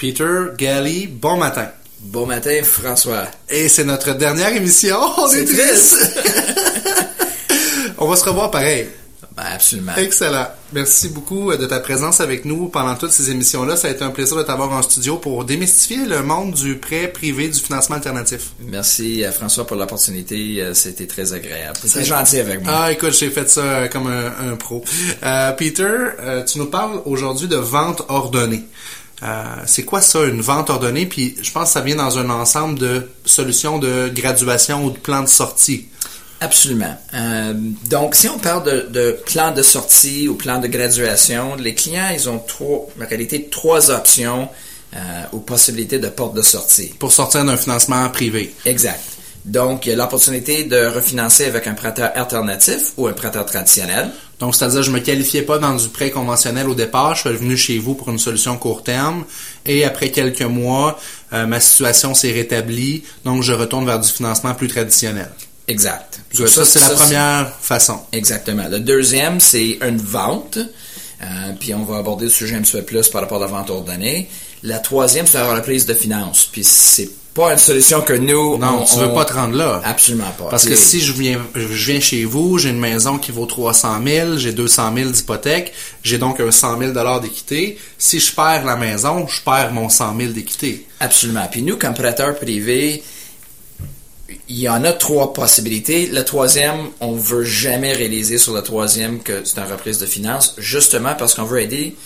Peter Galley, bon matin. Bon matin, François. Et c'est notre dernière émission. On est, triste. On va se revoir pareil. Ben, absolument. Excellent. Merci beaucoup euh, de ta présence avec nous pendant toutes ces émissions-là. Ça a été un plaisir de t'avoir en studio pour démystifier le monde du prêt privé, du financement alternatif. Merci à François pour l'opportunité. Euh, C'était très agréable. C'était gentil avec moi. Ah, écoute, j'ai fait ça euh, comme un, un pro. Euh, Peter, euh, tu nous parles aujourd'hui de vente ordonnée. Euh, c'est quoi ça, une vente ordonnée? Puis je pense que ça vient dans un ensemble de solutions de graduation ou de plans de sortie. Absolument. Euh, donc, si on parle de, de plan de sortie ou plan de graduation, les clients, ils ont trois, en réalité, trois options euh, ou possibilités de porte de sortie. Pour sortir d'un financement privé. Exact. Donc, il y a l'opportunité de refinancer avec un prêteur alternatif ou un prêteur traditionnel. Donc, c'est-à-dire, je me qualifiais pas dans du prêt conventionnel au départ. Je suis venu chez vous pour une solution court terme. Et après quelques mois, euh, ma situation s'est rétablie. Donc, je retourne vers du financement plus traditionnel. Exact. Ça, ça, c'est la première façon. Exactement. Le deuxième, c'est une vente. Euh, puis on va aborder le sujet un petit peu plus par rapport à la vente ordonnée. La troisième, c'est la reprise de finances. Puis c'est pas une solution que nous... Non, on- tu veux on- pas te rendre là. Absolument pas. Parce que si je viens, je viens chez vous, j'ai une maison qui vaut 300 000, j'ai 200 000 d'hypothèque, j'ai donc un 100 000 dollars d'équité. Si je perds la maison, je perds mon 100 000 d'équité. Absolument. Puis nous, comme prêteurs privés, il y en a trois possibilités. Le troisième, on veut jamais réaliser sur le troisième que c'est une reprise de finances, justement parce qu'on veut aider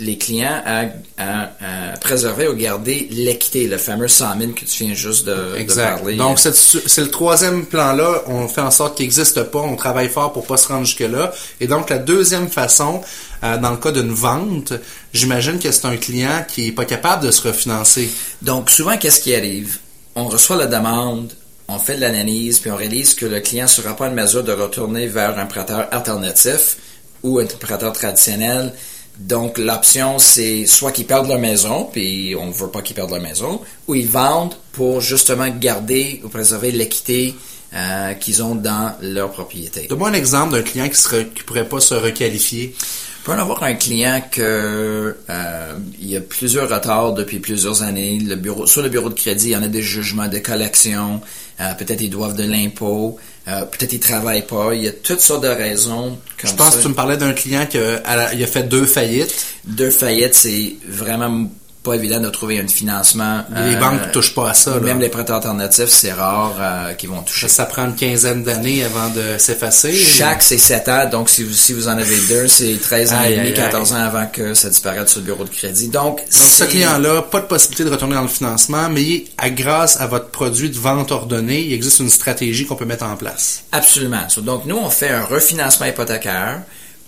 les clients à, à- à préserver ou garder l'équité, le fameux 100 000 que tu viens juste de, de Exact. parler. Donc, c'est c'est le troisième plan-là. On fait en sorte qu'il n'existe pas. On travaille fort pour pas se rendre jusque-là. Et donc, la deuxième façon, euh, dans le cas d'une vente, j'imagine que c'est un client qui est pas capable de se refinancer. Donc, souvent, qu'est-ce qui arrive? On reçoit la demande, on fait de l'analyse, puis on réalise que le client ne sera pas en mesure de retourner vers un prêteur alternatif ou un prêteur traditionnel. Donc, l'option, c'est soit qu'ils perdent leur maison, puis on ne veut pas qu'ils perdent leur maison, ou ils vendent pour justement garder ou préserver l'équité euh, qu'ils ont dans leur propriété. Donne-moi un exemple d'un client qui qui pourrait pas se requalifier. On peut en avoir un client que euh, il y a plusieurs retards depuis plusieurs années. Le bureau, sur le bureau de crédit, il y en a des jugements de collection. Euh, peut-être ils doivent de l'impôt. Euh, peut-être ils travaillent pas. Il y a toutes sortes de raisons. Comme Je pense ça. que tu me parlais d'un client qui a, a fait deux faillites. Deux faillites, c'est vraiment pas évident de trouver un financement. Les euh, banques touchent pas à ça. là. Même les prêteurs alternatifs, c'est rare euh, qu'ils vont toucher. Ça prend une quinzaine d'années avant de s'effacer. Chaque, c'est 7 ans. Donc, si vous, si vous en avez deux, c'est 13 ans Aïe, et demi, aïe, 14 ans avant que ça disparaisse sur le bureau de crédit. Donc, Donc, ce client-là, pas de possibilité de retourner dans le financement, mais à, grâce à votre produit de vente ordonnée, il existe une stratégie qu'on peut mettre en place. Absolument. So, donc, nous, on fait un refinancement hypothécaire.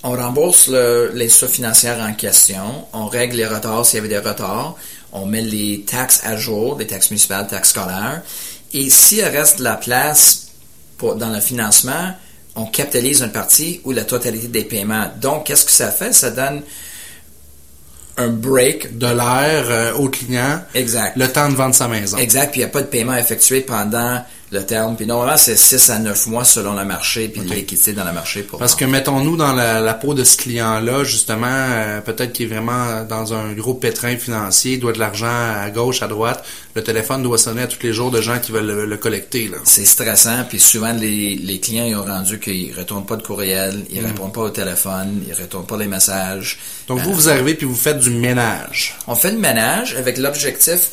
On rembourse le- l'institution financière en question. On règle les retards s'il y avait des retards. On met les taxes à jour, les taxes municipales, taxes scolaires. Et s'il reste de la place pour, dans le financement, on capitalise une partie ou la totalité des paiements. Donc, qu'est-ce que ça fait? Ça donne un break. De l'air euh, au client, Exact. le temps de vendre sa maison. Exact, puis il n'y a pas de paiement effectué pendant le terme. Puis normalement, c'est 6 à 9 mois selon le marché, puis l'équité dans le marché pour Parce que mettons-nous dans la, la peau de ce client-là, justement, euh, peut-être qu'il est vraiment dans un gros pétrin financier, il doit de l'argent à gauche, à droite. Le téléphone doit sonner à tous les jours de gens qui veulent le, le collecter. Là. c'est stressant, puis souvent les, les clients ils ont rendu qu'ils retournent pas de courriel, ils répondent pas au téléphone, ils retournent pas les messages. Donc Euh, vous, vous arrivez puis vous faites du ménage. On fait le ménage avec l'objectif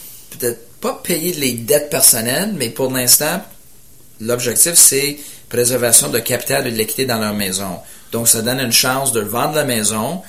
pas payer les dettes personnelles, mais pour l'instant, l'objectif c'est préservation de capital et de l'équité dans leur maison. Donc ça donne une chance de vendre la maison,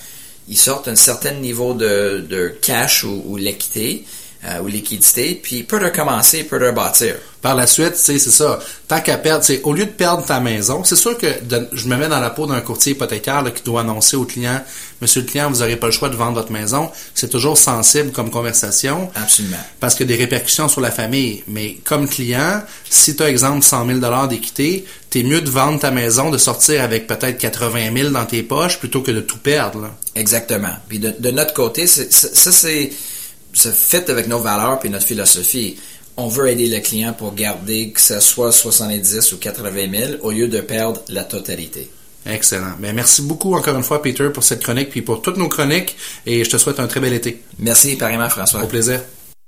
ils sortent un certain niveau de, cash ou, ou l'équité euh, ou liquidité, puis ils peuvent recommencer, ils peuvent rebâtir. Par la suite, tu sais, c'est ça. Tant qu'à perdre, c'est au lieu de perdre ta maison, c'est sûr que de- je me mets dans la peau d'un courtier hypothécaire là, qui doit annoncer au client, Monsieur le client, vous n'aurez pas le choix de vendre votre maison. C'est toujours sensible comme conversation. Absolument. Parce qu'il y a des répercussions sur la famille. Mais comme client, si tu as, exemple, 100 000 d'équité, t'es mieux de vendre ta maison, de sortir avec peut-être 80 000 dans tes poches plutôt que de tout perdre. là. Exactement. Puis de, de notre côté, ça c'est ça fit avec nos valeurs puis notre philosophie. On veut aider le client pour garder que ce soit 70 ou 80 000 au lieu de perdre la totalité. Excellent. Ben, merci beaucoup encore une fois, Peter, pour cette chronique, puis pour toutes nos chroniques, et je te souhaite un très bel été. Merci, pareillement, François. Au plaisir.